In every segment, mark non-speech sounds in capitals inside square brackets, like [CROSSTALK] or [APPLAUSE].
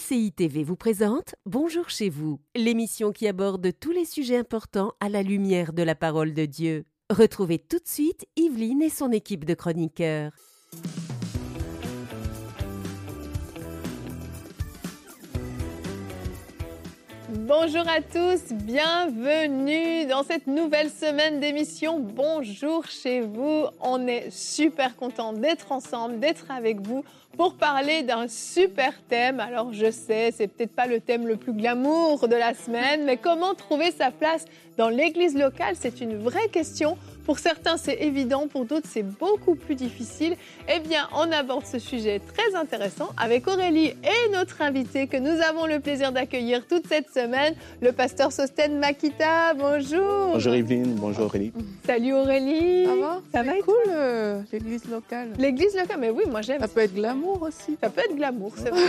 MCI TV vous présente Bonjour chez vous, l'émission qui aborde tous les sujets importants à la lumière de la parole de Dieu. Retrouvez tout de suite Yveline et son équipe de chroniqueurs. Bonjour à tous, bienvenue dans cette nouvelle semaine d'émission Bonjour chez vous. On est super content d'être ensemble, d'être avec vous pour parler d'un super thème. Alors je sais, c'est peut-être pas le thème le plus glamour de la semaine, mais comment trouver sa place dans l'église locale, c'est une vraie question. Pour certains, c'est évident, pour d'autres, c'est beaucoup plus difficile. Eh bien, on aborde ce sujet très intéressant avec Aurélie et notre invité que nous avons le plaisir d'accueillir toute cette semaine, le pasteur Sosten Makita. Bonjour. Bonjour Yveline, bonjour Aurélie. Salut Aurélie. Ça va? Ça va cool, euh, l'église locale. L'église locale, mais oui, moi j'aime. Ça peut être glamour aussi. Ça peut être glamour, c'est vrai.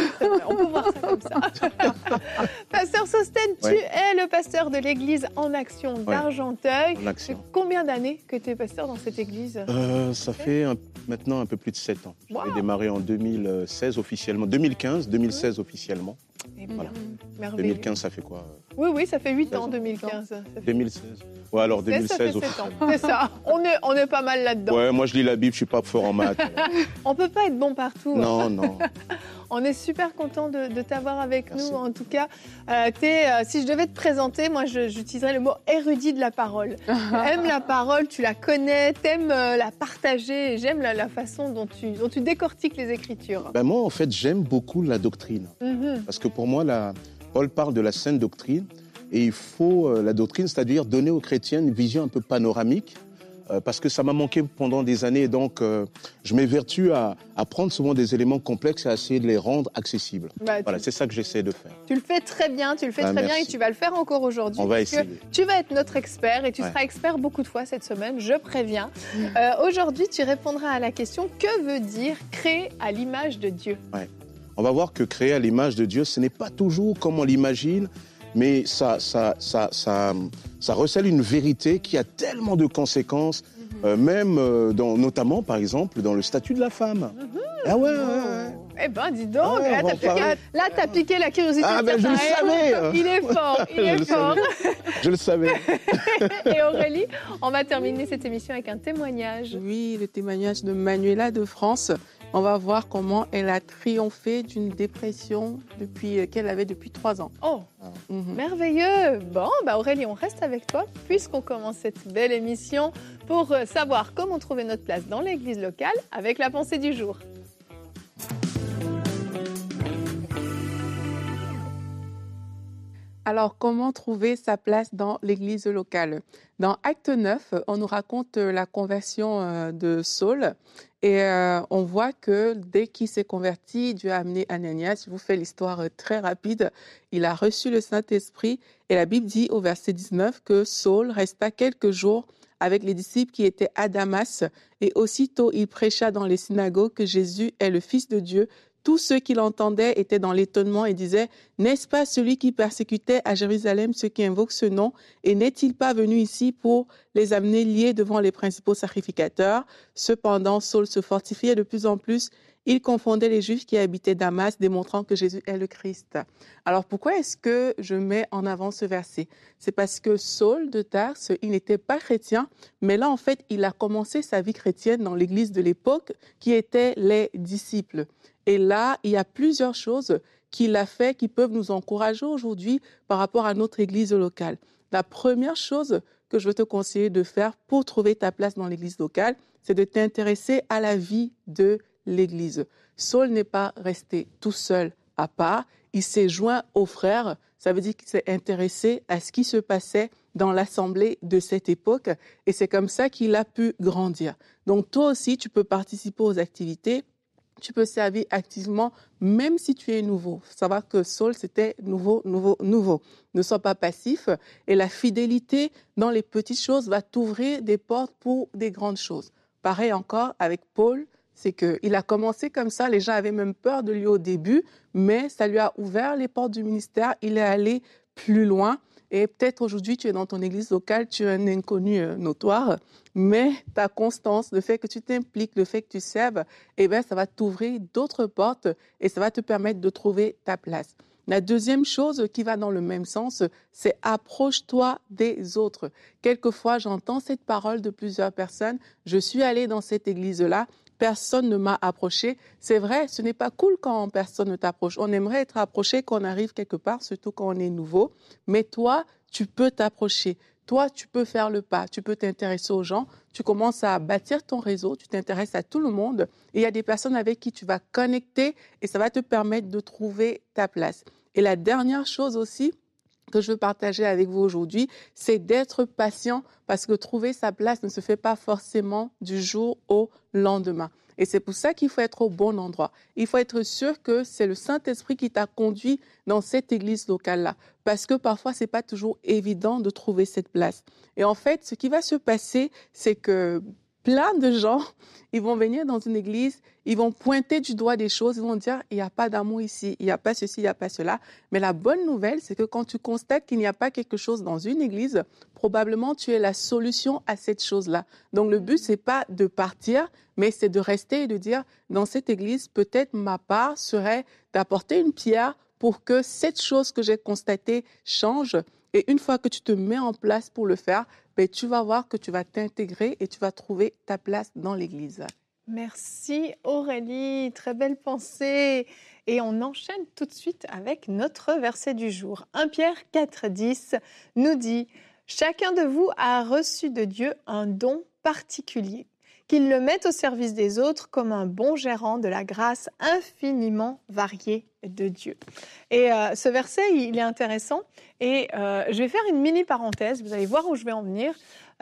On peut voir ça comme ça. [LAUGHS] pasteur Sosten, tu es le pasteur de l'église en action d'Argenteuil. Action. combien d'années que tu es pasteur dans cette église Euh, ça fait un- maintenant un peu plus de 7 ans. Wow. J'ai démarré en 2016 officiellement, 2015, 2016 officiellement. Eh bien, Voilà. merveilleux. 2015, ça fait quoi euh, Oui, oui, ça fait 8 ans, 16 ans. 2015. Ça fait- 2016 Ouais, alors Ça, ça fait 2016 sept ans. officiellement. C'est ça. On est, on est pas mal là-dedans. Ouais, moi je lis la Bible, je suis pas fort en maths. [LAUGHS] On peut pas être bon partout. non, non. [LAUGHS] On est super content de, de t'avoir avec Merci. nous. En tout cas, euh, euh, si je devais te présenter, moi, j'utiliserais le mot érudit de la parole. [LAUGHS] tu aimes la parole, tu la connais, t'aimes euh, la partager. J'aime la, la façon dont tu, dont tu décortiques les Écritures. Ben, moi, en fait, j'aime beaucoup la doctrine. Mhm. Parce que pour moi, la, Paul parle de la sainte doctrine. Et il faut euh, la doctrine, c'est-à-dire donner aux chrétiens une vision un peu panoramique. Euh, parce que ça m'a manqué pendant des années. Donc, euh, je m'évertue à, à prendre souvent des éléments complexes et à essayer de les rendre accessibles. Bah, tu- Voilà, c'est ça que j'essaie de faire. tu, le fais très bien, tu le fais Ah, très bien et tu vas le faire encore aujourd'hui. On va essayer. Tu vas être notre expert et tu Ouais. seras expert beaucoup de fois cette semaine, je préviens. Euh, Aujourd'hui, tu répondras à la question que veut dire créer à l'image de Dieu? On va voir que créer à l'image de Dieu, ce n'est pas toujours comme on l'imagine, mais ça, ça, ça, ça, ça recèle une vérité qui a tellement de conséquences, euh, même euh, dans, notamment, par exemple, dans le statut de la femme. Ah ouais, ouais, ouais. Eh ben, dis donc, Ah ouais, là, t'as piqué, parler. là, t'as piqué la curiosité. Ah, ben, je le savais. Il est fort, il [LAUGHS] Je est le fort. Je le savais. [LAUGHS] Et Aurélie, on va terminer cette émission avec un témoignage. Oui, le témoignage de Manuela de France. On va voir comment elle a triomphé d'une dépression depuis, euh, qu'elle avait depuis trois ans. Oh, Mhm. merveilleux. Bon, bah Aurélie, on reste avec toi puisqu'on commence cette belle émission pour euh, savoir comment trouver notre place dans l'église locale avec la pensée du jour. Alors, comment trouver sa place dans l'église locale? Dans Acte 9, on nous raconte euh, la conversion de Saul et euh, on voit que dès qu'il s'est converti, Dieu a amené Ananias. Je vous fais l'histoire euh, très rapide. Il a reçu le Saint-Esprit et la Bible dit au verset 19 que Saul resta quelques jours avec les disciples qui étaient à Damas et aussitôt il prêcha dans les synagogues que Jésus est le Fils de Dieu. Tous ceux qui l'entendaient étaient dans l'étonnement et disaient n'est-ce pas celui qui persécutait à Jérusalem ceux qui invoquent ce nom? Et n'est-il pas venu ici pour les amener liés devant les principaux sacrificateurs? Cependant, Saul se fortifiait de plus en plus. Il confondait les Juifs qui habitaient Damas, démontrant que Jésus est le Christ. Alors pourquoi est-ce que je mets en avant ce verset? C'est parce que Saul de Tarse, il n'était pas chrétien, mais là en fait, il a commencé sa vie chrétienne dans l'église de l'époque, qui étaient les disciples. Et là, il y a plusieurs choses qu'il a fait qui peuvent nous encourager aujourd'hui par rapport à notre église locale. La première chose que je veux te conseiller de faire pour trouver ta place dans l'église locale, c'est de t'intéresser à la vie de l'église. Saul n'est pas resté tout seul à part, il s'est joint aux frères, ça veut dire qu'il s'est intéressé à ce qui se passait dans l'assemblée de cette époque et c'est comme ça qu'il a pu grandir. Donc toi aussi, tu peux participer aux activités tu peux servir activement, même si tu es nouveau. Savoir que Saul, c'était nouveau, nouveau, nouveau. Ne sois pas passif. Et la fidélité dans les petites choses va t'ouvrir des portes pour des grandes choses. Pareil encore avec Paul, c'est qu'il a commencé comme ça. Les gens avaient même peur de lui au début, mais ça lui a ouvert les portes du ministère. Il est allé plus loin. Et peut-être aujourd'hui, tu es dans ton église locale, tu es un inconnu euh, notoire, mais ta constance, le fait que tu t'impliques, le fait que tu serves, eh bien, ça va t'ouvrir d'autres portes et ça va te permettre de trouver ta place. La deuxième chose qui va dans le même sens, c'est approche-toi des autres. Quelquefois, j'entends cette parole de plusieurs personnes. Je suis allée dans cette église-là, personne ne m'a approché. C'est vrai, ce n'est pas cool quand personne ne t'approche. On aimerait être approché quand on arrive quelque part, surtout quand on est nouveau. Mais toi, tu peux t'approcher. Toi, tu peux faire le pas, tu peux t'intéresser aux gens, tu commences à bâtir ton réseau, tu t'intéresses à tout le monde et il y a des personnes avec qui tu vas connecter et ça va te permettre de trouver ta place. Et la dernière chose aussi que je veux partager avec vous aujourd'hui, c'est d'être patient parce que trouver sa place ne se fait pas forcément du jour au lendemain. Et c'est pour ça qu'il faut être au bon endroit. Il faut être sûr que c'est le Saint-Esprit qui t'a conduit dans cette église locale-là. Parce que parfois, ce n'est pas toujours évident de trouver cette place. Et en fait, ce qui va se passer, c'est que plein de gens, ils vont venir dans une église, ils vont pointer du doigt des choses, ils vont dire, il n'y a pas d'amour ici, il n'y a pas ceci, il n'y a pas cela. Mais la bonne nouvelle, c'est que quand tu constates qu'il n'y a pas quelque chose dans une église, probablement tu es la solution à cette chose-là. Donc le but, c'est pas de partir, mais c'est de rester et de dire, dans cette église, peut-être ma part serait d'apporter une pierre pour que cette chose que j'ai constatée change. Et une fois que tu te mets en place pour le faire, ben, tu vas voir que tu vas t'intégrer et tu vas trouver ta place dans l'Église. Merci Aurélie, très belle pensée. Et on enchaîne tout de suite avec notre verset du jour. 1 Pierre 4, 10 nous dit, Chacun de vous a reçu de Dieu un don particulier qu'il le mette au service des autres comme un bon gérant de la grâce infiniment variée de Dieu. Et euh, ce verset, il est intéressant. Et euh, je vais faire une mini parenthèse, vous allez voir où je vais en venir.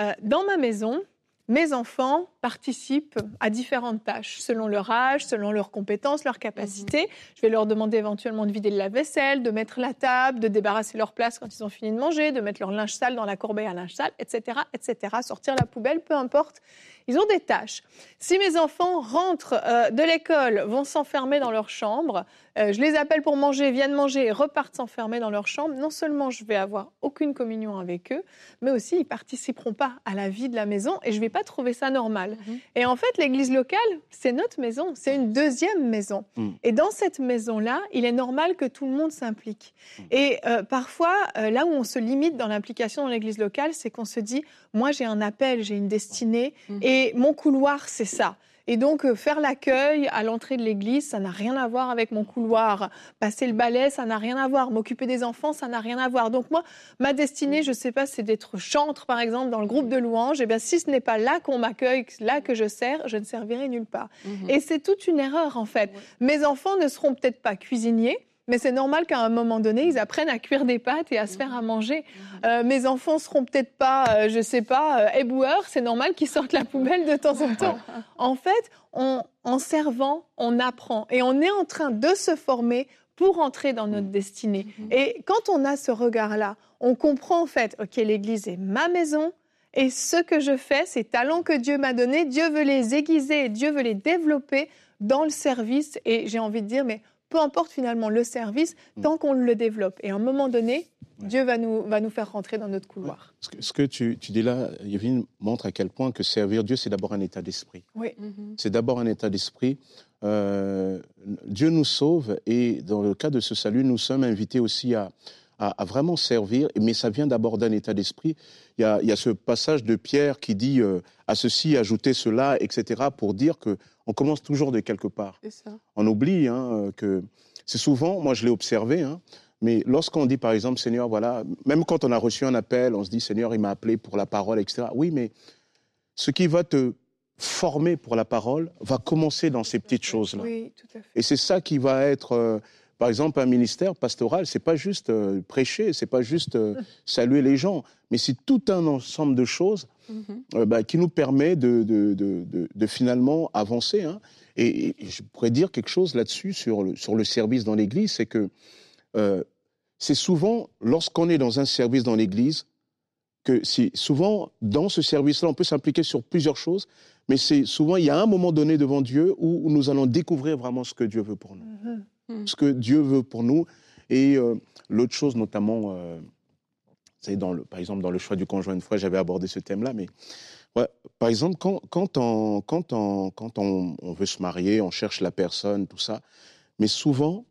Euh, dans ma maison, mes enfants participent à différentes tâches, selon leur âge, selon leurs compétences, leurs capacités. Mhm. Je vais leur demander éventuellement de vider le lave-vaisselle, de mettre la table, de débarrasser leur place quand ils ont fini de manger, de mettre leur linge sale dans la corbeille à linge sale, etc., etc., sortir la poubelle, peu importe. Ils ont des tâches. Si mes enfants rentrent euh, de l'école, vont s'enfermer dans leur chambre, euh, je les appelle pour manger, viennent manger et repartent s'enfermer dans leur chambre, non seulement je vais avoir aucune communion avec eux, mais aussi ils participeront pas à la vie de la maison et je vais pas trouver ça normal. Mhm. Et en fait, l'église locale, c'est notre maison, c'est une deuxième maison. Mhm. Et dans cette maison-là, il est normal que tout le monde s'implique. Mhm. Et euh, parfois, là où on se limite dans l'implication dans l'église locale, c'est qu'on se dit, moi j'ai un appel, j'ai une destinée et et mon couloir, c'est ça. Et donc, euh, faire l'accueil à l'entrée de l'église, ça n'a rien à voir avec mon couloir. Passer le balai, ça n'a rien à voir. M'occuper des enfants, ça n'a rien à voir. Donc, moi, ma destinée, je ne sais pas, c'est d'être chantre, par exemple, dans le groupe de louanges. Et eh bien, si ce n'est pas là qu'on m'accueille, là que je sers, je ne servirai nulle part. Mhm. Et c'est toute une erreur, en fait. Mes enfants ne seront peut-être pas cuisiniers, mais c'est normal qu'à un moment donné, ils apprennent à cuire des pâtes et à se faire à manger. Euh, mes enfants seront peut-être pas, euh, je sais pas, euh, éboueurs. C'est normal qu'ils sortent la poubelle de temps en temps. [LAUGHS] En fait, en servant, on apprend et on est en train de se former pour entrer dans notre destinée. Et quand on a ce regard-là, on comprend en fait, ok, l'Église est ma maison. Et ce que je fais, ces talents que Dieu m'a donnés, Dieu veut les aiguiser, Dieu veut les développer dans le service. Et j'ai envie de dire, mais peu importe finalement le service, mm. tant qu'on le développe. Et à un moment donné, Dieu va nous, va nous faire rentrer dans notre couloir. Ce que, tu, dis là, Yvonne, montre à quel point que servir Dieu, c'est d'abord un état d'esprit. Oui. Mm-hmm. C'est d'abord un état d'esprit. Euh, Dieu nous sauve et dans le cas de ce salut, nous sommes invités aussi à, à, vraiment servir, mais ça vient d'abord d'un état d'esprit. Il, il y, a, ce passage de Pierre qui dit euh, à ceci, ajoutez cela, etc., pour dire que on commence toujours de quelque part. Ça. On oublie hein, que c'est souvent, moi je l'ai observé, hein, mais lorsqu'on dit par exemple, Seigneur, voilà, même quand on a reçu un appel, on se dit, Seigneur, il m'a appelé pour la parole, etc. Oui, mais ce qui va te former pour la parole va commencer dans ces petites choses-là. Oui, tout à fait. Et c'est ça qui va être euh, par exemple, un ministère pastoral, c'est pas juste euh, prêcher, c'est pas juste euh, [LAUGHS] saluer les gens, mais c'est tout un ensemble de choses mhm. euh, bah, qui nous permet de, de, de, de finalement avancer. Hein. Et, je pourrais dire quelque chose là-dessus sur le, sur le service dans l'Église, c'est que c'est souvent lorsqu'on est dans un service dans l'Église que c'est souvent dans ce service-là, on peut s'impliquer sur plusieurs choses, mais c'est souvent il y a un moment donné devant Dieu où, nous allons découvrir vraiment ce que Dieu veut pour nous. Mhm. Hmm. Ce que Dieu veut pour nous. Et euh, l'autre chose, notamment, euh, C'est dans le, par exemple, dans le choix du conjoint, une fois, j'avais abordé ce thème-là, mais ouais, par exemple, quand, quand, on, quand, on, quand on, veut se marier, on cherche la personne, tout ça, mais souvent,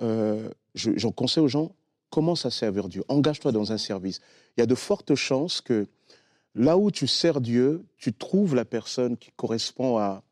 euh, j'en conseille aux gens, commence à servir Dieu, engage-toi dans un service. Il y a de fortes chances que là où tu sers Dieu, tu trouves la personne qui correspond à,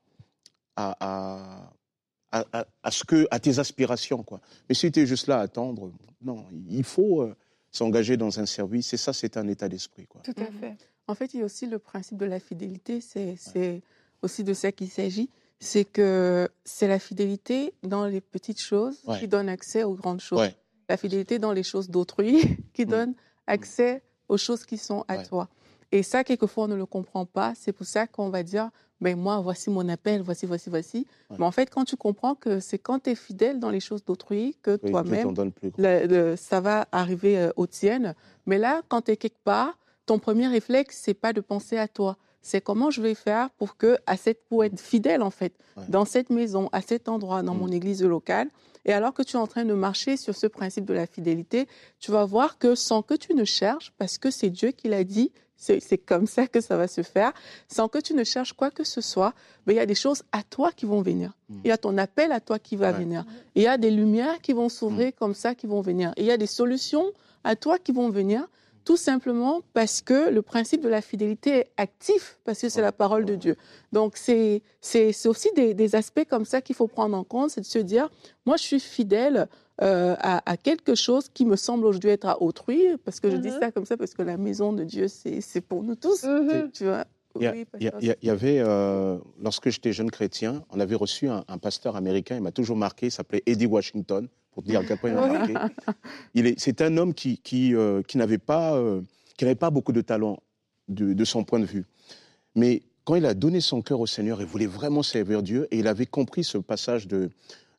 à, ce que, à tes aspirations. Quoi. Mais si tu es juste là à attendre, non, il faut euh, s'engager dans un service et ça, c'est un état d'esprit. Quoi. Tout à fait. En fait, il y a aussi le principe de la fidélité, c'est ouais. aussi de ça qu'il s'agit. C'est que c'est la fidélité dans les petites choses ouais. qui donne accès aux grandes choses. Ouais. La fidélité dans les choses d'autrui [LAUGHS] qui mm. donne accès aux choses qui sont à toi. Et ça, quelquefois, on ne le comprend pas. C'est pour ça qu'on va dire, ben moi, voici mon appel, voici, voici, voici. Ouais. Mais en fait, quand tu comprends que c'est quand tu es fidèle dans les choses d'autrui que oui, toi-même, ça va arriver euh, aux tiennes. Mais là, quand tu es quelque part, ton premier réflexe, c'est pas de penser à toi. C'est comment je vais faire pour que, à cette, pour être fidèle, en fait, ouais. dans cette maison, à cet endroit, dans mmh. mon église locale. Et alors que tu es en train de marcher sur ce principe de la fidélité, tu vas voir que sans que tu ne cherches, parce que c'est Dieu qui l'a dit, c'est comme ça que ça va se faire, sans que tu ne cherches quoi que ce soit, mais il y a des choses à toi qui vont venir. Mm. Il y a ton appel à toi qui va ouais. venir. Il y a des lumières qui vont s'ouvrir mm. comme ça qui vont venir. Et il y a des solutions à toi qui vont venir, tout simplement parce que le principe de la fidélité est actif, parce que c'est la parole de Dieu. Donc c'est aussi des, des aspects comme ça qu'il faut prendre en compte, c'est de se dire, moi je suis fidèle euh, à, à, quelque chose qui me semble aujourd'hui être à autrui, parce que je mm -hmm. dis ça comme ça, parce que la maison de Dieu, c'est pour nous tous, mm -hmm. tu vois? Il y, oui, avait, euh, lorsque j'étais jeune chrétien, on avait reçu un, un pasteur américain, il m'a toujours marqué, il s'appelait Eddie Washington, pour dire à quel point il m'a marqué. C'est un homme qui, qui, euh, qui n'avait pas, euh, pas beaucoup de talent de, de, son point de vue. Mais quand il a donné son cœur au Seigneur, il voulait vraiment servir Dieu et il avait compris ce passage de,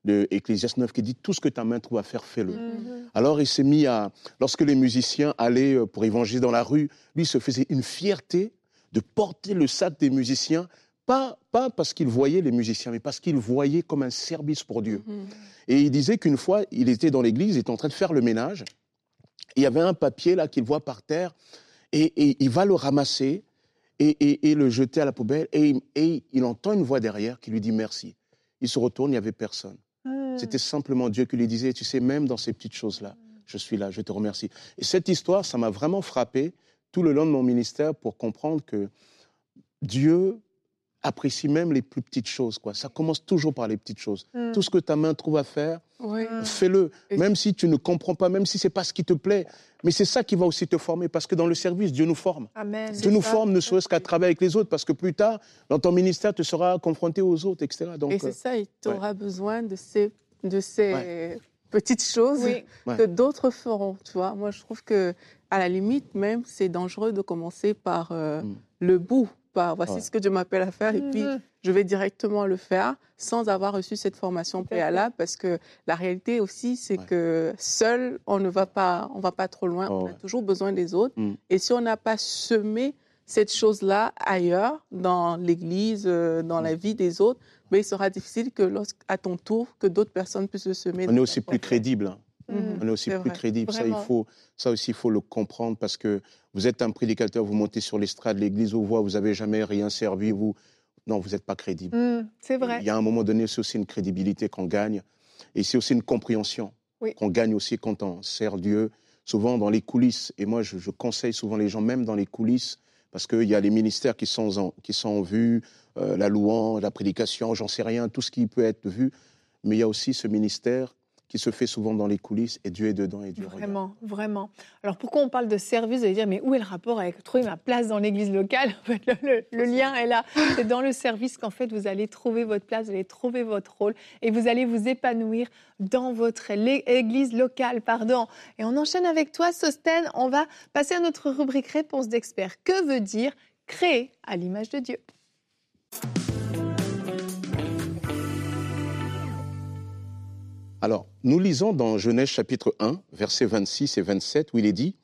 de Ecclésiaste 9 qui dit tout ce que ta main trouve à faire, fais-le. Mm -hmm. Alors il s'est mis à, lorsque les musiciens allaient euh, pour évangéliser dans la rue, lui se faisait une fierté de porter le sac des musiciens, pas, pas parce qu'il voyait les musiciens, mais parce qu'il voyait comme un service pour Dieu. Mm -hmm. Et il disait qu'une fois, il était dans l'église, il était en train de faire le ménage, il y avait un papier là qu'il voit par terre, et, et, il va le ramasser et, et, le jeter à la poubelle, et, et il entend une voix derrière qui lui dit merci. Il se retourne, il n'y avait personne. C'était simplement Dieu qui lui disait, tu sais, même dans ces petites choses-là, je suis là, je te remercie. Et cette histoire, ça m'a vraiment frappé tout le long de mon ministère pour comprendre que Dieu apprécie même les plus petites choses. Quoi. Ça commence toujours par les petites choses. Mm. Tout ce que ta main trouve à faire, oui. fais-le. Même si tu ne comprends pas, même si ce n'est pas ce qui te plaît. Mais c'est ça qui va aussi te former, parce que dans le service, Dieu nous forme. Amen. Dieu nous ça. forme ne serait-ce qu'à travailler avec les autres, parce que plus tard, dans ton ministère, tu seras confronté aux autres, etc. Donc, Et c'est ça, tu auras ouais. besoin de ces, de ces ouais. petites choses oui. que d'autres feront. Tu vois, moi, je trouve que à la limite, même, c'est dangereux de commencer par euh, mm. le bout pas. Voici ouais. ce que Dieu m'appelle à faire. Et puis, Mm-hmm. je vais directement le faire sans avoir reçu cette formation préalable parce que la réalité aussi, c'est ouais. que seul, on ne va pas, on va pas trop loin. Oh, on a toujours besoin des autres. Mm. Et si on n'a pas semé cette chose-là ailleurs, dans l'église, euh, dans mm. la vie des autres, mais il sera difficile que, à ton tour, que d'autres personnes puissent le semer. On est aussi plus crédible. Mmh, on est aussi est plus vrai. crédible. Ça, il faut, ça aussi, il faut le comprendre parce que vous êtes un prédicateur, vous montez sur l'estrade, l'église vous voit, vous n'avez jamais rien servi, vous. Non, vous n'êtes pas crédible. Mmh, c'est vrai. Il y a un moment donné, c'est aussi une crédibilité qu'on gagne et c'est aussi une compréhension oui. qu'on gagne aussi quand on sert Dieu. Souvent dans les coulisses, et moi je, je conseille souvent les gens, même dans les coulisses, parce qu'il y a les ministères qui sont en, qui sont en vue, euh, la louange, la prédication, j'en sais rien, tout ce qui peut être vu. Mais il y a aussi ce ministère qui se fait souvent dans les coulisses et Dieu est dedans et Dieu Vraiment, regarde. vraiment. Alors pourquoi on parle de service Vous allez dire, mais où est le rapport avec trouver ma place dans l'église locale? En [LAUGHS] fait, le, le, le, lien est là. C'est dans le service qu'en fait vous allez trouver votre place, vous allez trouver votre rôle et vous allez vous épanouir dans votre église locale. Pardon. Et on enchaîne avec toi, Sosten. On va passer à notre rubrique réponse d'expert. Que veut dire créer à l'image de Dieu? Alors, nous lisons dans Genèse chapitre 1, versets 26 et 27, où il est dit,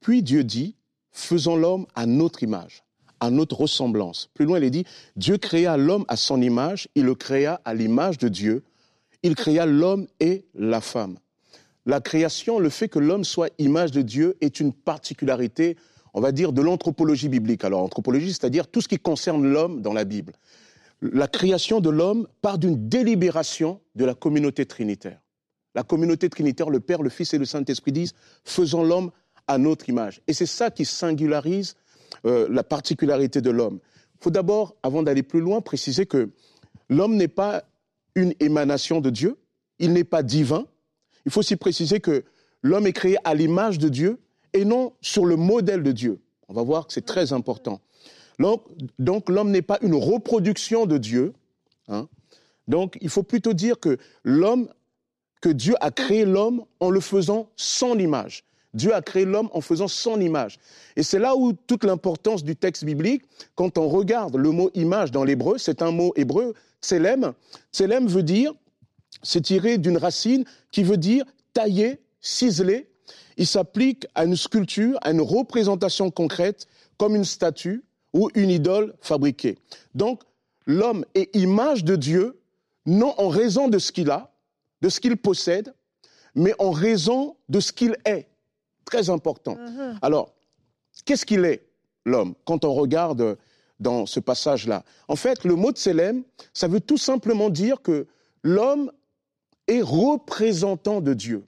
Puis Dieu dit, faisons l'homme à notre image, à notre ressemblance. Plus loin, il est dit, Dieu créa l'homme à son image, il le créa à l'image de Dieu, il créa l'homme et la femme. la création, le fait que l'homme soit image de Dieu est une particularité, on va dire, de l'anthropologie biblique. Alors, anthropologie, c'est-à-dire tout ce qui concerne l'homme dans la Bible. La création de l'homme part d'une délibération de la communauté trinitaire. La communauté trinitaire, le Père, le Fils et le Saint-Esprit disent, faisons l'homme à notre image. Et c'est ça qui singularise euh, la particularité de l'homme. Il faut d'abord, avant d'aller plus loin, préciser que l'homme n'est pas une émanation de Dieu, il n'est pas divin. Il faut aussi préciser que l'homme est créé à l'image de Dieu et non sur le modèle de Dieu. On va voir que c'est très important. Donc, l'homme n'est pas une reproduction de Dieu. Hein. Donc il faut plutôt dire que Dieu a créé l'homme en le faisant son image. Dieu a créé l'homme en faisant son image. Et c'est là où toute l'importance du texte biblique, quand on regarde le mot image dans l'hébreu, c'est un mot hébreu, tselem. Tselem veut dire, c'est tiré d'une racine qui veut dire tailler, ciseler. Il s'applique à une sculpture, à une représentation concrète, comme une statue ou une idole fabriquée. Donc, l'homme est image de Dieu, non en raison de ce qu'il a, de ce qu'il possède, mais en raison de ce qu'il est. Très important. Mhm. Alors, qu'est-ce qu'il est, l'homme, quand on regarde dans ce passage-là? En fait, le mot de Sélem, ça veut tout simplement dire que l'homme est représentant de Dieu.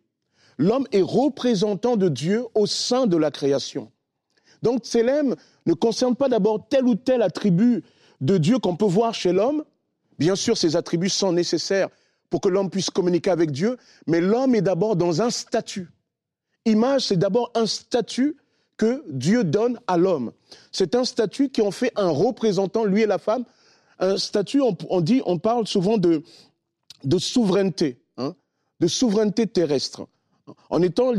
L'homme est représentant de Dieu au sein de la création. Donc, Sélem ne concerne pas d'abord tel ou tel attribut de Dieu qu'on peut voir chez l'homme. Bien sûr, ces attributs sont nécessaires pour que l'homme puisse communiquer avec Dieu, mais l'homme est d'abord dans un statut. Image, c'est d'abord un statut que Dieu donne à l'homme. C'est un statut qui en fait un représentant, lui et la femme. Un statut, on, dit, on parle souvent de, de souveraineté, hein, de souveraineté terrestre. En étant,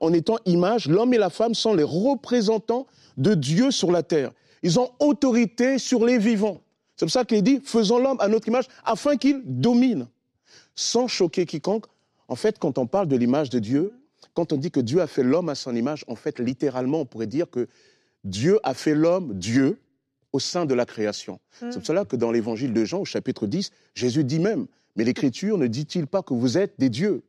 en étant image, l'homme et la femme sont les représentants de Dieu sur la terre. Ils ont autorité sur les vivants. C'est pour ça qu'il dit, faisons l'homme à notre image afin qu'il domine, sans choquer quiconque. En fait, quand on parle de l'image de Dieu, quand on dit que Dieu a fait l'homme à son image, en fait, littéralement, on pourrait dire que Dieu a fait l'homme, Dieu, au sein de la création. Hmm. C'est pour cela que dans l'évangile de Jean, au chapitre 10, Jésus dit même, mais l'Écriture ne dit-il pas que vous êtes des dieux?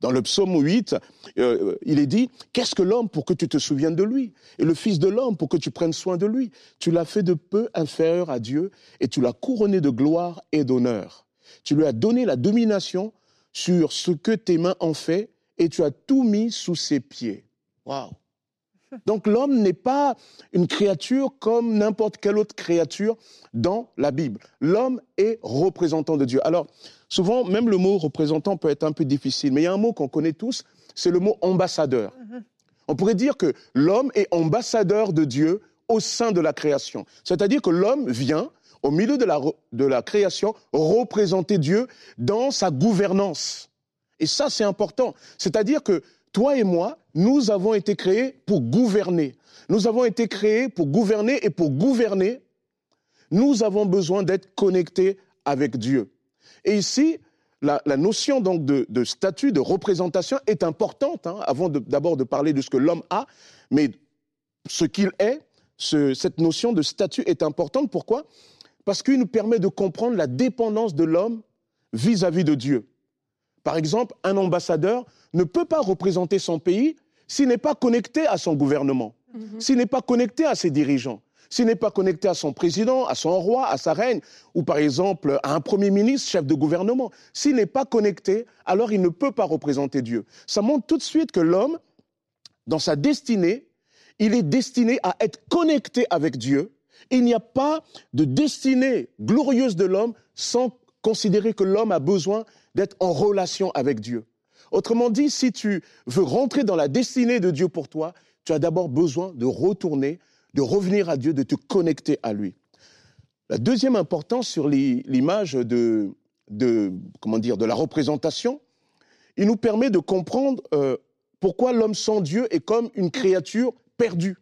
Dans le psaume 8, euh, il est dit, qu'est-ce que l'homme pour que tu te souviennes de lui? Et le Fils de l'homme pour que tu prennes soin de lui Tu l'as fait de peu inférieur à Dieu et tu l'as couronné de gloire et d'honneur. Tu lui as donné la domination sur ce que tes mains ont fait et tu as tout mis sous ses pieds. Donc l'homme n'est pas une créature comme n'importe quelle autre créature dans la Bible. L'homme est représentant de Dieu. Alors, souvent, même le mot représentant peut être un peu difficile, mais il y a un mot qu'on connaît tous, c'est le mot ambassadeur. On pourrait dire que l'homme est ambassadeur de Dieu au sein de la création. C'est-à-dire que l'homme vient, au milieu de la, de la création, représenter Dieu dans sa gouvernance. Et ça, c'est important. C'est-à-dire que toi et moi, nous avons été créés pour gouverner. Nous avons été créés pour gouverner et pour gouverner, nous avons besoin d'être connectés avec Dieu. Et ici, la, notion donc de, statut, de représentation est importante, hein, avant d'abord de, parler de ce que l'homme a, mais ce qu'il est, cette notion de statut est importante. Pourquoi? Parce qu'il nous permet de comprendre la dépendance de l'homme vis-à-vis de Dieu. Par exemple, un ambassadeur ne peut pas représenter son pays s'il n'est pas connecté à son gouvernement, mhm. s'il n'est pas connecté à ses dirigeants, s'il n'est pas connecté à son président, à son roi, à sa reine, ou par exemple à un premier ministre, chef de gouvernement. S'il n'est pas connecté, alors il ne peut pas représenter Dieu. Ça montre tout de suite que l'homme, dans sa destinée, il est destiné à être connecté avec Dieu. Il n'y a pas de destinée glorieuse de l'homme sans considérer que l'homme a besoin d'être en relation avec Dieu. Autrement dit, si tu veux rentrer dans la destinée de Dieu pour toi, tu as d'abord besoin de retourner, de revenir à Dieu, de te connecter à lui. La deuxième importance sur l'image de, comment dire, de la représentation, il nous permet de comprendre euh, pourquoi l'homme sans Dieu est comme une créature perdue.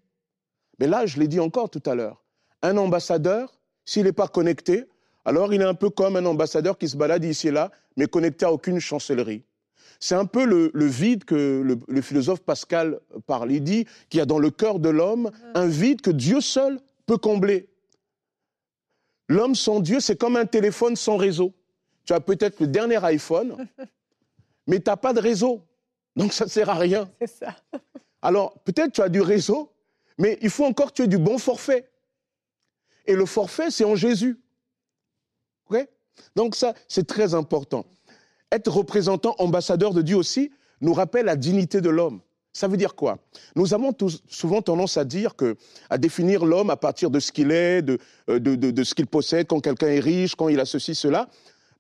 Mais là, je l'ai dit encore tout à l'heure, un ambassadeur, s'il n'est pas connecté, alors il est un peu comme un ambassadeur qui se balade ici et là, mais connecté à aucune chancellerie. C'est un peu le, vide que le, philosophe Pascal parle. Il dit qu'il y a dans le cœur de l'homme un vide que Dieu seul peut combler. L'homme sans Dieu, c'est comme un téléphone sans réseau. Tu as peut-être le dernier iPhone, [LAUGHS] mais tu n'as pas de réseau. Donc ça ne sert à rien. C'est ça. [LAUGHS] Alors, peut-être tu as du réseau, mais il faut encore que tu aies du bon forfait. Et le forfait, c'est en Jésus. Donc ça, c'est très important. Être représentant, ambassadeur de Dieu aussi, nous rappelle la dignité de l'homme. Ça veut dire quoi? Nous avons tous, souvent tendance à dire que, à définir l'homme à partir de ce qu'il est, de, euh, de, de ce qu'il possède, quand quelqu'un est riche, quand il a ceci, cela.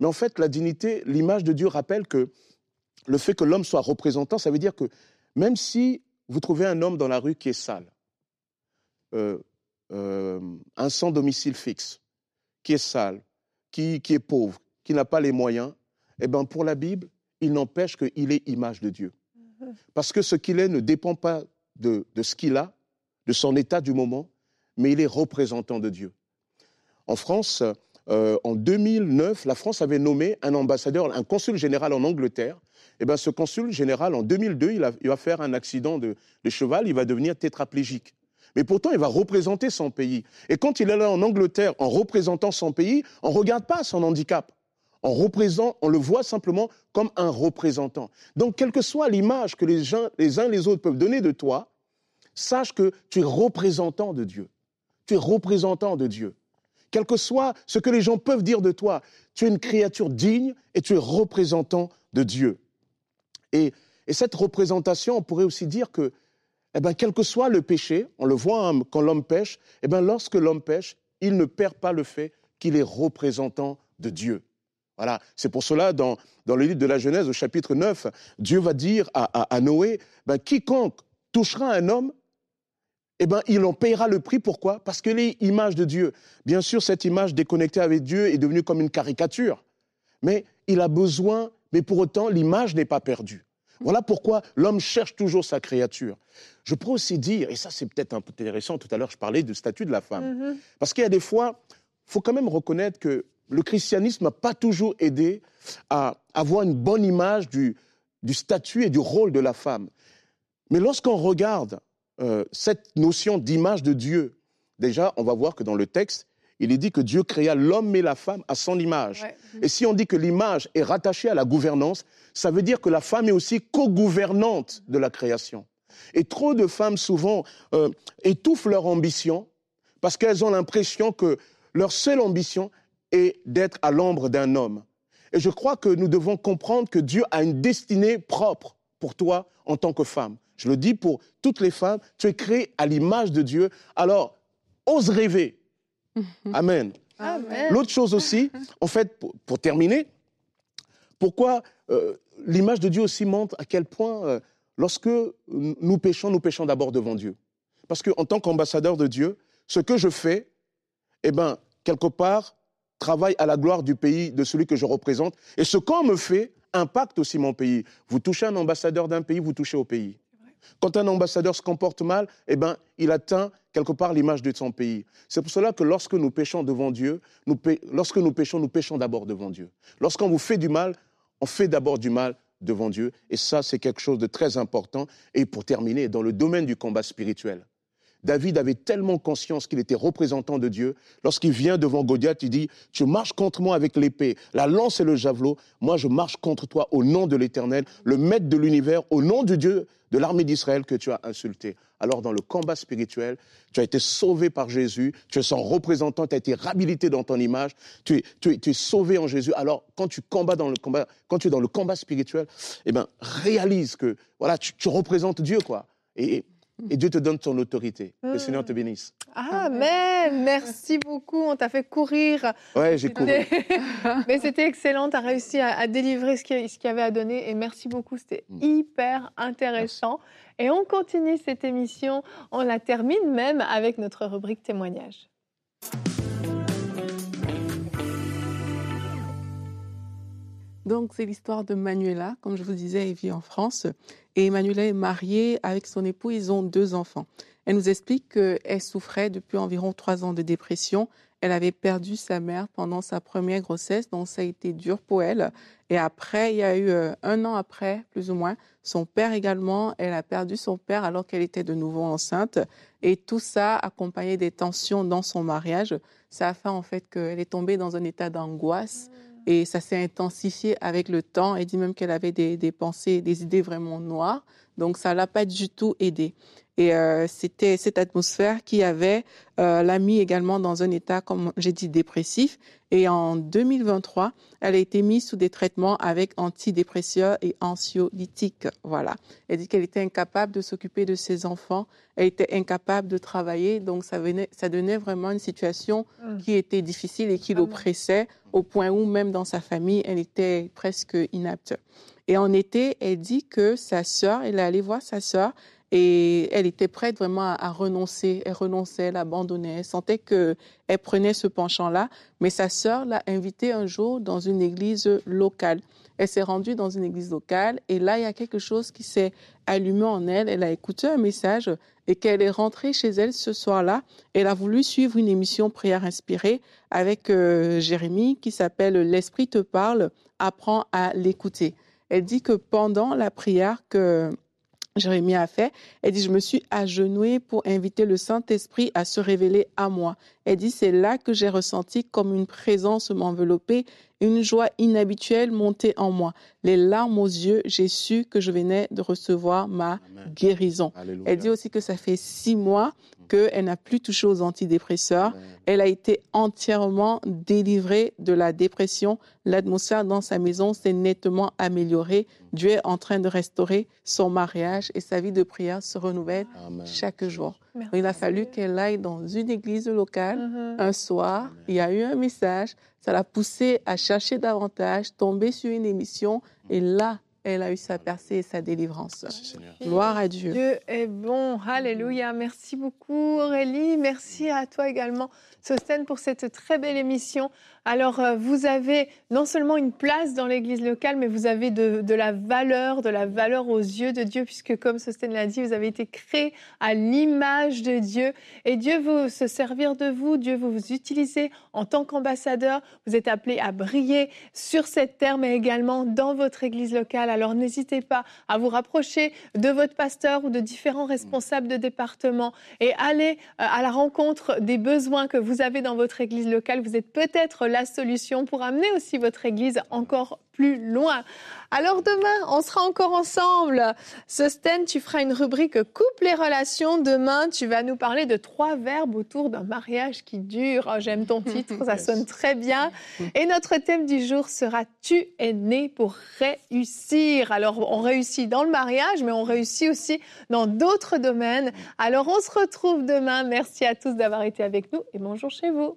Mais en fait, la dignité, l'image de Dieu rappelle que le fait que l'homme soit représentant, ça veut dire que même si vous trouvez un homme dans la rue qui est sale, euh, euh, un sans domicile fixe, qui est sale, qui, est pauvre, qui n'a pas les moyens, eh bien, pour la Bible, il n'empêche qu'il est image de Dieu. Parce que ce qu'il est ne dépend pas de, de ce qu'il a, de son état du moment, mais il est représentant de Dieu. En France, euh, en 2009, la France avait nommé un ambassadeur, un consul général en Angleterre. Et bien, ce consul général, en 2002, il, a, il va faire un accident de, de, cheval, il va devenir tétraplégique. Mais pourtant, il va représenter son pays. Et quand il est là en Angleterre, en représentant son pays, on ne regarde pas son handicap. On, on le voit simplement comme un représentant. Donc, quelle que soit l'image que les, gens, les uns les autres peuvent donner de toi, sache que tu es représentant de Dieu. Tu es représentant de Dieu. Quel que soit ce que les gens peuvent dire de toi, tu es une créature digne et tu es représentant de Dieu. Et, et cette représentation, on pourrait aussi dire que, eh ben, quel que soit le péché, on le voit hein, quand l'homme pêche, eh ben, lorsque l'homme pêche, il ne perd pas le fait qu'il est représentant de Dieu. Voilà, c'est pour cela, dans, dans, le livre de la Genèse, au chapitre 9, Dieu va dire à, à, Noé, ben, quiconque touchera un homme, eh ben, il en payera le prix. Pourquoi? Parce qu'il est image de Dieu. Bien sûr, cette image déconnectée avec Dieu est devenue comme une caricature. Mais il a besoin, mais pour autant, l'image n'est pas perdue. Voilà pourquoi l'homme cherche toujours sa créature. Je pourrais aussi dire, et ça c'est peut-être un peu intéressant, tout à l'heure je parlais du statut de la femme. Mm -hmm. Parce qu'il y a des fois, il faut quand même reconnaître que le christianisme n'a pas toujours aidé à avoir une bonne image du, du statut et du rôle de la femme. Mais lorsqu'on regarde euh, cette notion d'image de Dieu, déjà, on va voir que dans le texte, il est dit que Dieu créa l'homme et la femme à son image. Ouais. Et si on dit que l'image est rattachée à la gouvernance, ça veut dire que la femme est aussi co-gouvernante de la création. Et trop de femmes, souvent, euh, étouffent leur ambition parce qu'elles ont l'impression que leur seule ambition est d'être à l'ombre d'un homme. Et je crois que nous devons comprendre que Dieu a une destinée propre pour toi en tant que femme. Je le dis pour toutes les femmes, tu es créée à l'image de Dieu. Alors, ose rêver. [LAUGHS] Amen. Amen. L'autre chose aussi, en fait, pour, pour terminer, pourquoi euh, l'image de Dieu aussi montre à quel point, euh, lorsque nous péchons, nous péchons d'abord devant Dieu. Parce qu'en tant qu'ambassadeur de Dieu, ce que je fais, eh bien, quelque part, travaille à la gloire du pays de celui que je représente. Et ce qu'on me fait impacte aussi mon pays. Vous touchez un ambassadeur d'un pays, vous touchez au pays. Quand un ambassadeur se comporte mal, eh ben, il atteint quelque part l'image de son pays. C'est pour cela que lorsque nous péchons devant Dieu, lorsque nous péchons, nous péchons d'abord devant Dieu. Lorsqu'on vous fait du mal, on fait d'abord du mal devant Dieu. Et ça, c'est quelque chose de très important. Et pour terminer, dans le domaine du combat spirituel, David avait tellement conscience qu'il était représentant de Dieu. Lorsqu'il vient devant Goliath, il dit, tu marches contre moi avec l'épée, la lance et le javelot. Moi, je marche contre toi au nom de l'Éternel, le maître de l'univers, au nom du Dieu de l'armée d'Israël que tu as insulté. Alors, dans le combat spirituel, tu as été sauvé par Jésus, tu es son représentant, tu as été réhabilité dans ton image, tu es, tu es, tu es sauvé en Jésus. Alors, quand tu combats dans le combat, quand tu es dans le combat spirituel, eh ben, réalise que, voilà, tu, tu représentes Dieu, quoi. Dieu te donne son autorité. Que le Seigneur te bénisse. Amen. Merci beaucoup. On t'a fait courir. Ouais, j'ai couru. [LAUGHS] Mais c'était excellent. Tu as réussi à, à délivrer ce qu'il y avait à donner. Et merci beaucoup. C'était mm. hyper intéressant. Merci. Et on continue cette émission. On la termine même avec notre rubrique témoignage. Donc, c'est l'histoire de Manuela. Comme je vous disais, elle vit en France. Et Manuela est mariée avec son époux. Ils ont deux enfants. Elle nous explique qu'elle souffrait depuis environ trois ans de dépression. Elle avait perdu sa mère pendant sa première grossesse, donc ça a été dur pour elle. Et après, il y a eu euh, un an après, plus ou moins, son père également. Elle a perdu son père alors qu'elle était de nouveau enceinte. Et tout ça, accompagné des tensions dans son mariage, ça a fait en fait qu'elle est tombée dans un état d'angoisse Et ça s'est intensifié avec le temps. Elle dit même qu'elle avait des, des pensées, des idées vraiment noires. Donc ça l'a pas du tout aidé. Et euh, c'était cette atmosphère qui avait euh, l'a mis également dans un état, comme j'ai dit, dépressif. Et en 2023, elle a été mise sous des traitements avec antidépresseurs et anxiolytiques. Voilà. Elle dit qu'elle était incapable de s'occuper de ses enfants. Elle était incapable de travailler. Donc ça venait, ça donnait vraiment une situation Mm. qui était difficile et qui l'oppressait au point où même dans sa famille, elle était presque inapte. Et en été, elle dit que sa sœur, elle est allée voir sa sœur et elle était prête vraiment à, renoncer. Elle renonçait, elle abandonnait. Elle sentait que elle prenait ce penchant-là. Mais sa sœur l'a invitée un jour dans une église locale. Elle s'est rendue dans une église locale et là, il y a quelque chose qui s'est allumé en elle. Elle a écouté un message et qu'elle est rentrée chez elle ce soir-là. Elle a voulu suivre une émission Prière inspirée avec euh, Jérémie qui s'appelle L'Esprit te parle, apprends à l'écouter. Elle dit que pendant la prière que Jérémie a fait, elle dit, je me suis agenouillée pour inviter le Saint-Esprit à se révéler à moi. Elle dit, c'est là que j'ai ressenti comme une présence m'envelopper, une joie inhabituelle monter en moi. Les larmes aux yeux, j'ai su que je venais de recevoir ma Amen. guérison. Alléluia. Elle dit aussi que ça fait six mois qu'elle n'a plus touché aux antidépresseurs. Amen. Elle a été entièrement délivrée de la dépression. L'atmosphère dans sa maison s'est nettement améliorée. Dieu est en train de restaurer son mariage et sa vie de prière se renouvelle Amen. chaque jour. Merci. Il a fallu qu'elle aille dans une église locale Mhm. un soir. Il y a eu un message. Ça l'a poussée à chercher davantage, tomber sur une émission et là, elle a eu sa percée et sa délivrance. Merci, Seigneur. Gloire à Dieu. Dieu est bon. Alléluia. Merci beaucoup Aurélie. Merci à toi également, Sostène, pour cette très belle émission. Alors, euh, vous avez non seulement une place dans l'église locale, mais vous avez de, la valeur, de la valeur aux yeux de Dieu, puisque comme Sostène l'a dit, vous avez été créé à l'image de Dieu. Et Dieu veut se servir de vous, Dieu veut vous utiliser en tant qu'ambassadeur. Vous êtes appelé à briller sur cette terre, mais également dans votre église locale. Alors, n'hésitez pas à vous rapprocher de votre pasteur ou de différents responsables de département et aller euh, à la rencontre des besoins que vous avez dans votre église locale. Vous êtes peut-être la solution pour amener aussi votre église encore plus loin. Alors demain, on sera encore ensemble. Sosten, tu feras une rubrique couple et relations. Demain, tu vas nous parler de trois verbes autour d'un mariage qui dure. Oh, J'aime ton titre, ça [LAUGHS] sonne très bien. Et notre thème du jour sera Tu es né pour réussir. Alors, on réussit dans le mariage, mais on réussit aussi dans d'autres domaines. Alors, on se retrouve demain. Merci à tous d'avoir été avec nous et bonjour chez vous.